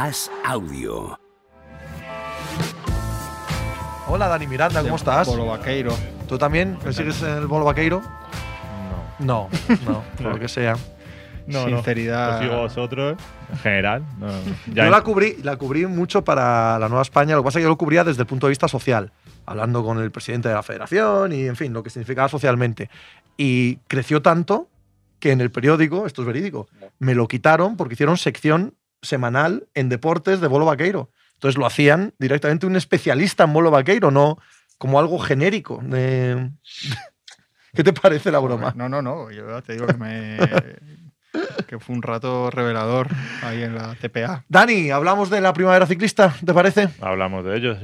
As Audio. Hola Dani Miranda, ¿cómo estás? Bolo Vaqueiro. ¿Tú también persigues el bolo vaqueiro? No. No, no, por lo que sea. No, Sinceridad. no. Os a vosotros, en general. No, ya Yo en- la cubrí, la cubrí mucho para la Nueva España, lo que pasa es que yo lo cubría desde el punto de vista social, hablando con el presidente de la federación y, en fin, lo que significaba socialmente. Y creció tanto que en el periódico, esto es verídico, me lo quitaron porque hicieron sección semanal en deportes de bolo vaqueiro. Entonces lo hacían directamente un especialista en bolo vaqueiro, no como algo genérico. de- ¿Qué te parece la broma? No, no, no. Yo te digo que me. que fue un rato revelador ahí en la TPA. Dani, hablamos de la primavera ciclista, ¿te parece? hablamos de ellos.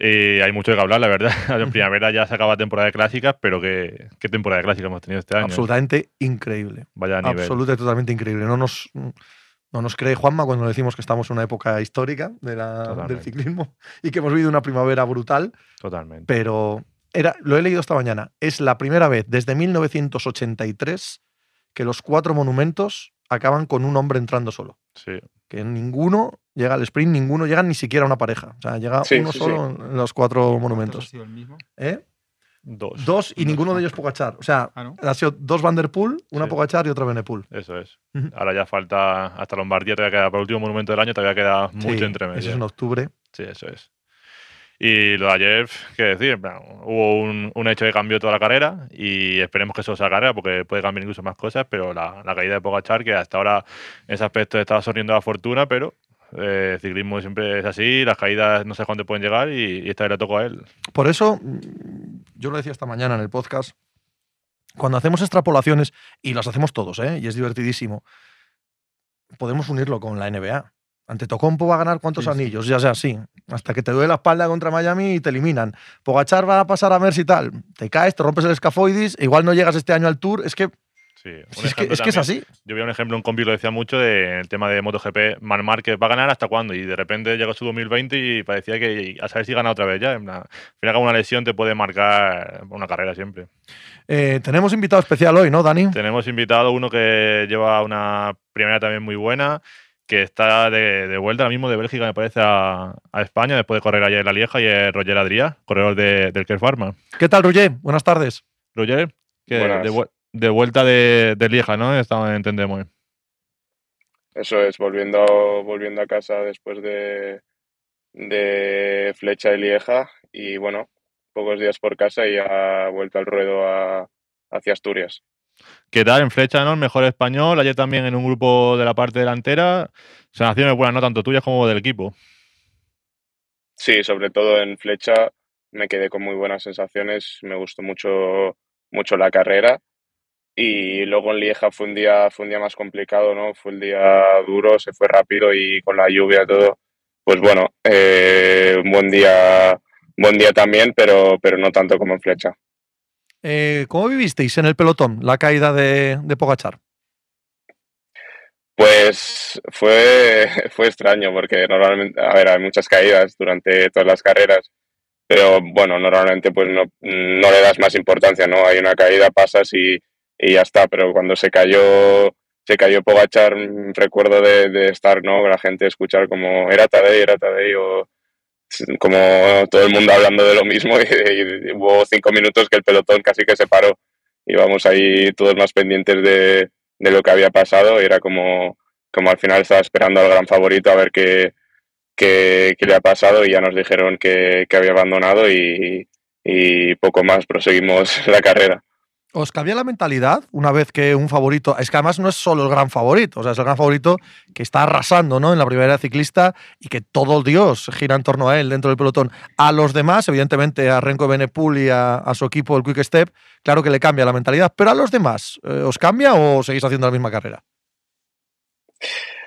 Y hay mucho que hablar, la verdad. En primavera ya se acaba temporada de clásicas, pero qué, qué temporada de clásicas hemos tenido este año. Absolutamente increíble. Vaya nivel. Absolutamente, totalmente increíble. No nos, no nos cree Juanma cuando le decimos que estamos en una época histórica de la- del ciclismo y que hemos vivido una primavera brutal, Totalmente. pero era, lo he leído esta mañana. Es la primera vez desde 1983 que los cuatro monumentos acaban con un hombre entrando solo. Sí. Que ninguno llega al sprint, ninguno llega ni siquiera a una pareja. O sea, llega Sí, uno sí, solo en los cuatro ¿Cuántos ha monumentos. sido el mismo? ¿Eh? Dos. Dos y Dos, ninguno ¿no? de ellos Pogachar. O sea, Ah, ¿no? ha sido dos Van Der Poel, una Sí. Pogachar y otra Benepool. Eso es. Ahora ya falta hasta Lombardía, todavía queda para el último monumento del año, todavía queda mucho Sí, entre medio. Eso es en octubre. Sí, eso es. Y lo de ayer, qué decir, hubo un, un hecho que cambió toda la carrera y esperemos que eso sea carrera porque puede cambiar incluso más cosas, pero la, la caída de Pogachar, que hasta ahora en ese aspecto estaba sonriendo la fortuna, pero eh, el ciclismo siempre es así, las caídas no sé cuándo pueden llegar y, y esta vez le tocó a él. Por eso, mm, yo lo decía esta mañana en el podcast, cuando hacemos extrapolaciones, y las hacemos todos, ¿eh? y es divertidísimo, podemos unirlo con la NBA. Antetokounmpo va a ganar cuántos Sí, sí. anillos, ya sea así, hasta que te duele la espalda contra Miami y te eliminan. Pogachar va a pasar a Mercy y tal, te caes, te rompes el escafoidis, igual no llegas este año al Tour, es que, Sí, es, que, es que es también. así. Yo vi un ejemplo, un compi lo decía mucho de el tema de MotoGP, Marc Márquez va a ganar hasta cuándo y de repente llegó su 2020 y parecía que a saber si gana otra vez ya. En plan, al final una lesión te puede marcar una carrera siempre. Eh, tenemos invitado especial hoy, ¿no, Dani? Tenemos invitado uno que lleva una primera también muy buena, que está de, de vuelta ahora mismo de Bélgica, me parece, a, a España, después de correr ayer en La Lieja, y es Roger Adrià, corredor de, del Kerr Pharma. ¿Qué tal, Roger? Buenas tardes. Roger, que de, de vuelta de, de Lieja, ¿no? Estamos, entendemos. Eso es, volviendo, volviendo a casa después de, de Flecha y Lieja y bueno, pocos días por casa y ha vuelto al ruedo a- hacia Asturias. ¿Qué tal en flecha, no? El mejor español, ayer también en un grupo de la parte delantera. Sensaciones buenas, no tanto tuyas como del equipo. Sí, sobre todo en Flecha me quedé con muy buenas sensaciones, me gustó mucho, mucho la carrera y luego en Lieja fue un día, fue un día más complicado, ¿no? Fue el día duro, se fue rápido y con la lluvia todo, pues bueno, eh, un buen día, buen día también, pero, pero no tanto como en Flecha. Eh, ¿Cómo vivisteis en el pelotón la caída de, de Pogachar? Pues fue, fue extraño porque normalmente, a ver, hay muchas caídas durante todas las carreras, pero bueno, normalmente pues no, no le das más importancia, ¿no? Hay una caída, pasas y, y ya está, pero cuando se cayó, se cayó Pogachar, mm, recuerdo de, estar, ¿no? La gente escuchar como era Tadej, era Tadej, o como todo el mundo hablando de lo mismo y, hubo cinco minutos que el pelotón casi que se paró. Íbamos ahí todos más pendientes de, de lo que había pasado y era como, como al final estaba esperando al gran favorito a ver qué, qué, le ha pasado y ya nos dijeron que, que había abandonado y poco más, proseguimos la carrera. ¿Os cambia la mentalidad una vez que un favorito, es que además no es solo el gran favorito, o sea, es el gran favorito que está arrasando ¿no? en la primera ciclista y que todo Dios gira en torno a él dentro del pelotón. A los demás, evidentemente a Renko Benepul y a, su equipo, el Quick Step, claro que le cambia la mentalidad, pero a los demás, eh, ¿os cambia o seguís haciendo la misma carrera?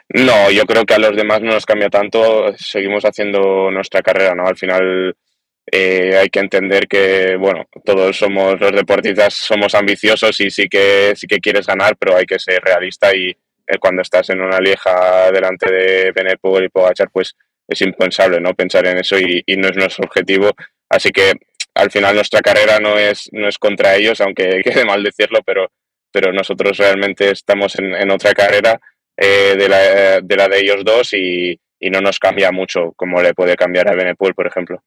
No, yo creo que a los demás no nos cambia tanto, seguimos haciendo nuestra carrera, ¿no? Al final eh, hay que entender que, bueno, todos somos los deportistas, somos ambiciosos y sí que, sí que quieres ganar, pero hay que ser realista y eh, cuando estás en una lieja delante de Benepol y Pogachar, pues es impensable, ¿no? Pensar en eso y, no es nuestro objetivo. Así que al final nuestra carrera no es, no es contra ellos, aunque quede mal decirlo, pero, pero nosotros realmente estamos en, otra carrera eh, de, la, de, ellos dos y, y, no nos cambia mucho como le puede cambiar a Benepul, por ejemplo.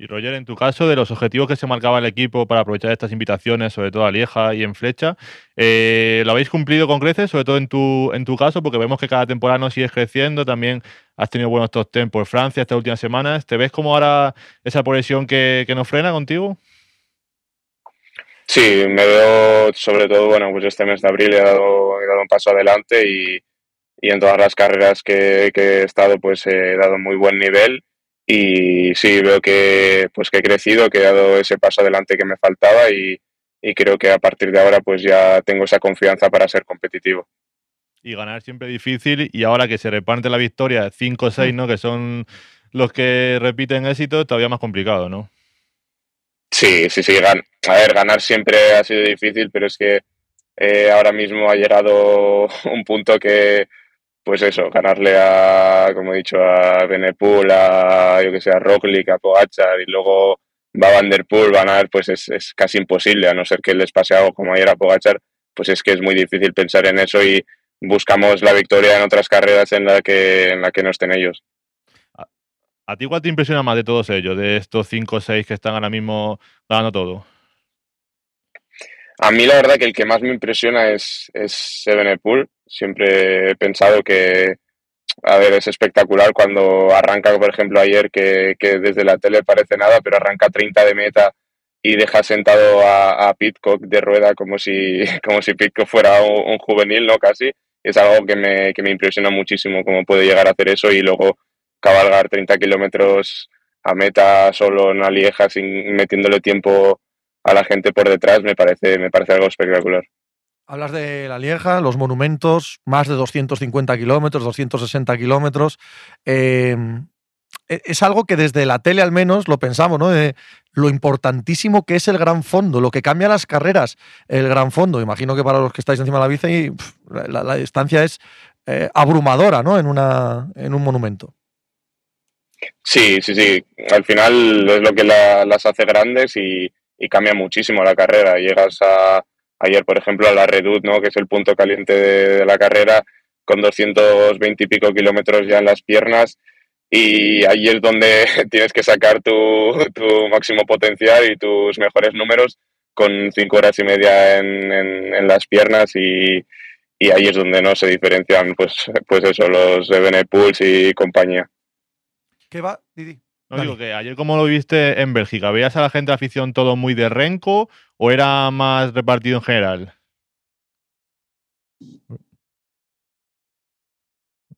Y Roger, en tu caso, de los objetivos que se marcaba el equipo para aprovechar estas invitaciones, sobre todo a Lieja y en Flecha, eh, ¿lo habéis cumplido con creces, sobre todo en tu, en tu caso? Porque vemos que cada temporada no sigues creciendo, también has tenido buenos top 10 por Francia estas últimas semanas. ¿Te ves como ahora esa progresión que, que nos frena contigo? Sí, me veo sobre todo, bueno, pues este mes de abril he dado, dado un paso adelante y, y en todas las carreras que, que, he estado pues he dado muy buen nivel y sí, veo que, pues, que he crecido, que he dado ese paso adelante que me faltaba y, y creo que a partir de ahora pues ya tengo esa confianza para ser competitivo. Y ganar siempre difícil y ahora que se reparte la victoria 5 o 6, ¿no? que son los que repiten éxito, todavía más complicado, ¿no? Sí, sí, sí. Gan a ver, ganar siempre ha sido difícil, pero es que eh, ahora mismo ha llegado un punto que, pues eso, ganarle a, como he dicho, a Benepul, a, yo que sé, a Roglic, a Pogachar y luego va Van Der Poel, ganar, pues es, es, casi imposible, a no ser que les pase algo como ayer a Pogachar, pues es que es muy difícil pensar en eso y buscamos la victoria en otras carreras en la que, en la que no estén ellos. ¿A, a ti cuál te impresiona más de todos ellos, de estos 5 o 6 que están ahora mismo ganando todo? A mí la verdad que el que más me impresiona es, es Evenepoel. Siempre he pensado que, a ver, es espectacular cuando arranca, por ejemplo, ayer, que, que desde la tele parece nada, pero arranca 30 de meta y deja sentado a, a Pitcock de rueda como si, como si Pitcock fuera un, juvenil, ¿no? Casi. Es algo que me, que me impresiona muchísimo cómo puede llegar a hacer eso y luego cabalgar 30 kilómetros a meta solo en una lieja sin metiéndole tiempo a la gente por detrás me parece, me parece algo espectacular. Hablas de la Lieja, los monumentos, más de 250 kilómetros, 260 kilómetros. Eh, es algo que desde la tele al menos lo pensamos, ¿no? De lo importantísimo que es el gran fondo, lo que cambia las carreras, el gran fondo. Imagino que para los que estáis encima de la bici, la, distancia es eh, abrumadora, ¿no? En, una, en un monumento. Sí, sí, sí. Al final es lo que la, las hace grandes y cambia muchísimo la carrera. Llegas a, ayer, por ejemplo, a la Redut, ¿no? que es el punto caliente de, la carrera, con 220 y pico kilómetros ya en las piernas. Y ahí es donde tienes que sacar tu, tu máximo potencial y tus mejores números con cinco horas y media en, en, en las piernas y, y, ahí es donde no se diferencian pues, pues eso, los de Benepuls y compañía. ¿Qué va, Didi? No Dale. digo que ayer como lo viste en Bélgica, ¿veías a la gente de afición todo muy de renco o era más repartido en general?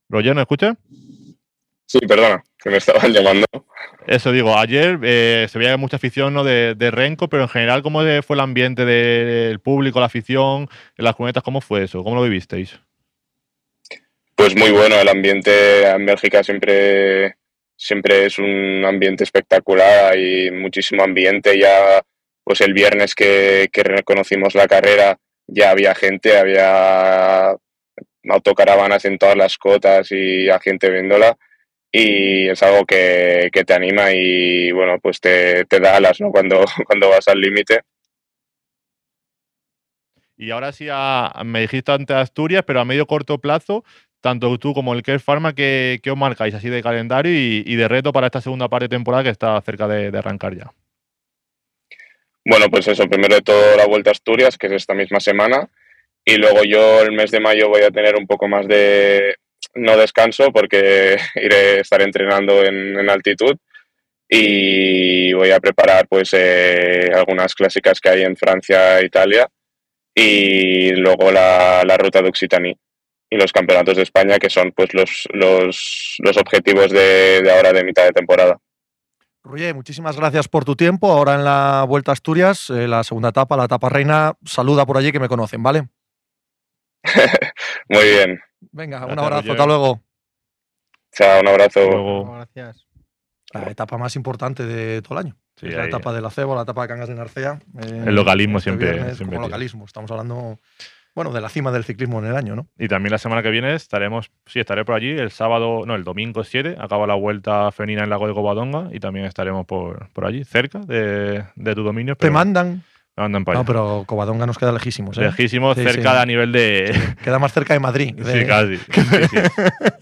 Roger, ¿me escucha? Sí, perdona, que me estaban llamando. Eso digo, ayer eh, se veía mucha afición ¿no? de, de, Renco, pero en general, ¿cómo fue el ambiente del público, la afición, en las cunetas? ¿Cómo fue eso? ¿Cómo lo vivisteis? Pues muy bueno, el ambiente en Bélgica siempre siempre es un ambiente espectacular, hay muchísimo ambiente, ya pues el viernes que, que reconocimos la carrera ya había gente, había autocaravanas en todas las cotas y a gente viéndola y es algo que, que te anima y bueno pues te, te da alas ¿no? cuando, cuando vas al límite. Y ahora sí, a, me dijiste antes Asturias, pero a medio corto plazo, tanto tú como el Care Pharma, ¿qué, os marcáis así de calendario y, de reto para esta segunda parte de temporada que está cerca de, arrancar ya? Bueno, pues eso, primero de todo la Vuelta a Asturias, que es esta misma semana, y luego yo el mes de mayo voy a tener un poco más de, no descanso, porque iré a estar entrenando en, en altitud, y voy a preparar pues eh, algunas clásicas que hay en Francia e Italia, y luego la, la ruta de Occitanie y los campeonatos de España, que son pues los, los, los objetivos de, de, ahora de mitad de temporada. Ruye, muchísimas gracias por tu tiempo. Ahora en la Vuelta a Asturias, eh, la segunda etapa, la etapa reina, saluda por allí que me conocen, ¿vale? Muy bien. Venga, gracias, un abrazo, hasta luego. Chao, un abrazo. Luego. Gracias. La etapa más importante de todo el año. Sí, es la etapa de la Cebo, la etapa de Cangas de Narcea. Eh, el localismo este siempre. Viernes, siempre como localismo. Estamos hablando bueno, de la cima del ciclismo en el año, ¿no? Y también la semana que viene estaremos, sí, estaré por allí, el sábado, no, el domingo 7, acaba la vuelta femenina en el lago de Covadonga y también estaremos por, por allí, cerca de, de tu dominio. ¿Te mandan? Andan para No, pero Covadonga nos queda lejísimos. ¿eh? Lejísimo, Sí, cerca sí. a nivel de. Queda más cerca de Madrid. Sí, de- casi. Sí.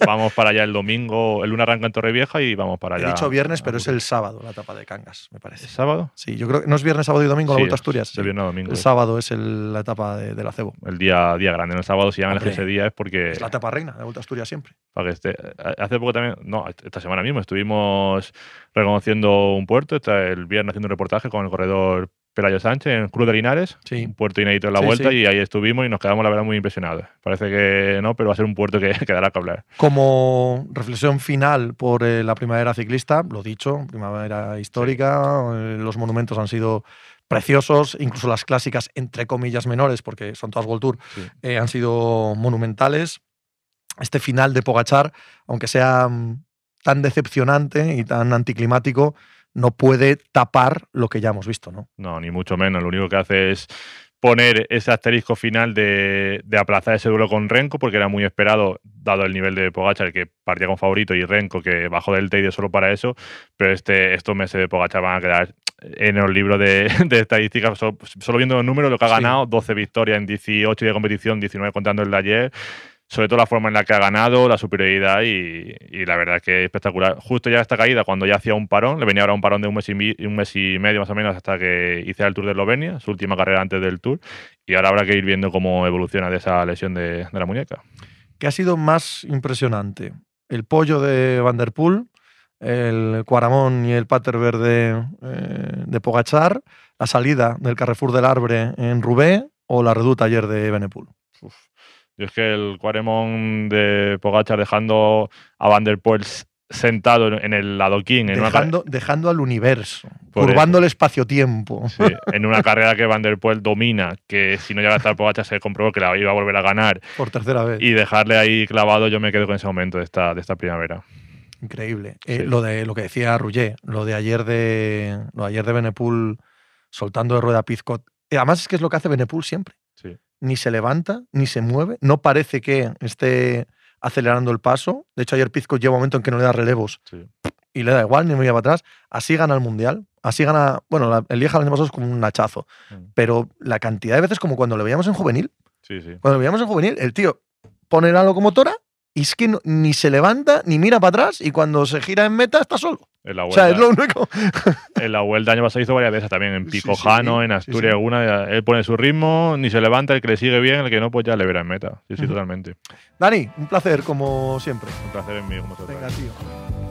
Vamos para allá el domingo. El lunes arranca en Torrevieja y vamos para He allá. dicho viernes, pero es el sábado la etapa de Cangas, me parece. ¿Es sábado? Sí, yo creo que no es viernes, sábado y domingo la Vuelta a Asturias. el viernes domingo. El sábado es el- la etapa de, del acebo. El día, día grande. En el sábado, si llaman Hombre, ese día, es porque. Es la etapa reina de la Vuelta a Asturias siempre. para que esté. Hace poco también, no, esta semana mismo estuvimos reconociendo un puerto. Está el viernes haciendo un reportaje con el corredor Pelayo Sánchez en Cruz de Linares, Sí. un puerto inédito en la Sí, vuelta, sí. y ahí estuvimos y nos quedamos, la verdad, muy impresionados. Parece que no, pero va a ser un puerto que, que dará que hablar. Como reflexión final por eh, la primavera ciclista, lo dicho, primavera histórica, eh, los monumentos han sido preciosos, incluso las clásicas entre comillas menores, porque son todas World Tour, eh, han sido monumentales. Este final de Pogachar, aunque sea mm, tan decepcionante y tan anticlimático, no puede tapar lo que ya hemos visto, ¿no? No, ni mucho menos. Lo único que hace es poner ese asterisco final de, de aplazar ese duelo con Renko, porque era muy esperado, dado el nivel de Pogachar, que partía con favorito, y Renko, que bajó del tedio solo para eso. Pero este, estos meses de Pogachar van a quedar en el libro de, de estadísticas. Solo, solo viendo los números, lo que ha Sí. ganado, 12 victorias en 18 de competición, 19 contando el de ayer. Sobre todo la forma en la que ha ganado, la superioridad y, y la verdad que es espectacular. Justo ya esta caída, cuando ya hacía un parón, le venía ahora un parón de un mes, y, mi- un mes y medio más o menos hasta que hice el Tour de Eslovenia, su última carrera antes del Tour. Y ahora habrá que ir viendo cómo evoluciona de esa lesión de, de la muñeca. ¿Qué ha sido más impresionante? ¿El pollo de Van der Poel, el Cuaramón y el Pater Verde eh, de Pogachar, la salida del Carrefour del Arbre en Roubaix o la reduta ayer de Benepul? Uf. Yo es que el Cuaremón de Pogachar dejando a Van der Poel sentado en- el adoquín, en una, car- Dejando, dejando al universo, curvando el espacio-tiempo. sí, en una carrera que Van der Poel domina, que si no llega a estar Pogachar se comprobó que la iba a volver a ganar, Por tercera vez. y dejarle ahí clavado, yo me quedo con ese momento de esta, de esta primavera. Increíble. Eh, lo, de, lo que decía Rouget, lo de ayer de, lo de ayer de Benepul soltando de rueda a Pizcot. Y además es que es lo que hace Benepul siempre. Sí. Ni se levanta, ni se mueve. No parece que esté acelerando el paso. De hecho, ayer Pizcot lleva un momento en que no le da relevos Sí. y le da igual, ni mira para atrás. Así gana el Mundial. Así gana. Bueno, la- el Lieja el año pasado es como un hachazo. Mm. Pero la cantidad de veces, como cuando lo veíamos en juvenil, Sí, sí. cuando lo veíamos en juvenil, el tío pone la locomotora y es que no- ni se levanta ni mira para atrás y cuando se gira en meta está solo. En la O vuelta, sea, es lo único. en la vuelta año pasado hizo varias veces también, en Sí, Picojano, sí, en sí, Asturias, sí. alguna. Él pone su ritmo, ni se levanta, el que le sigue bien, el que no, pues ya le verá en meta. Sí, sí, totalmente. Dani, un placer como siempre. Un placer en mí, como Venga, tío.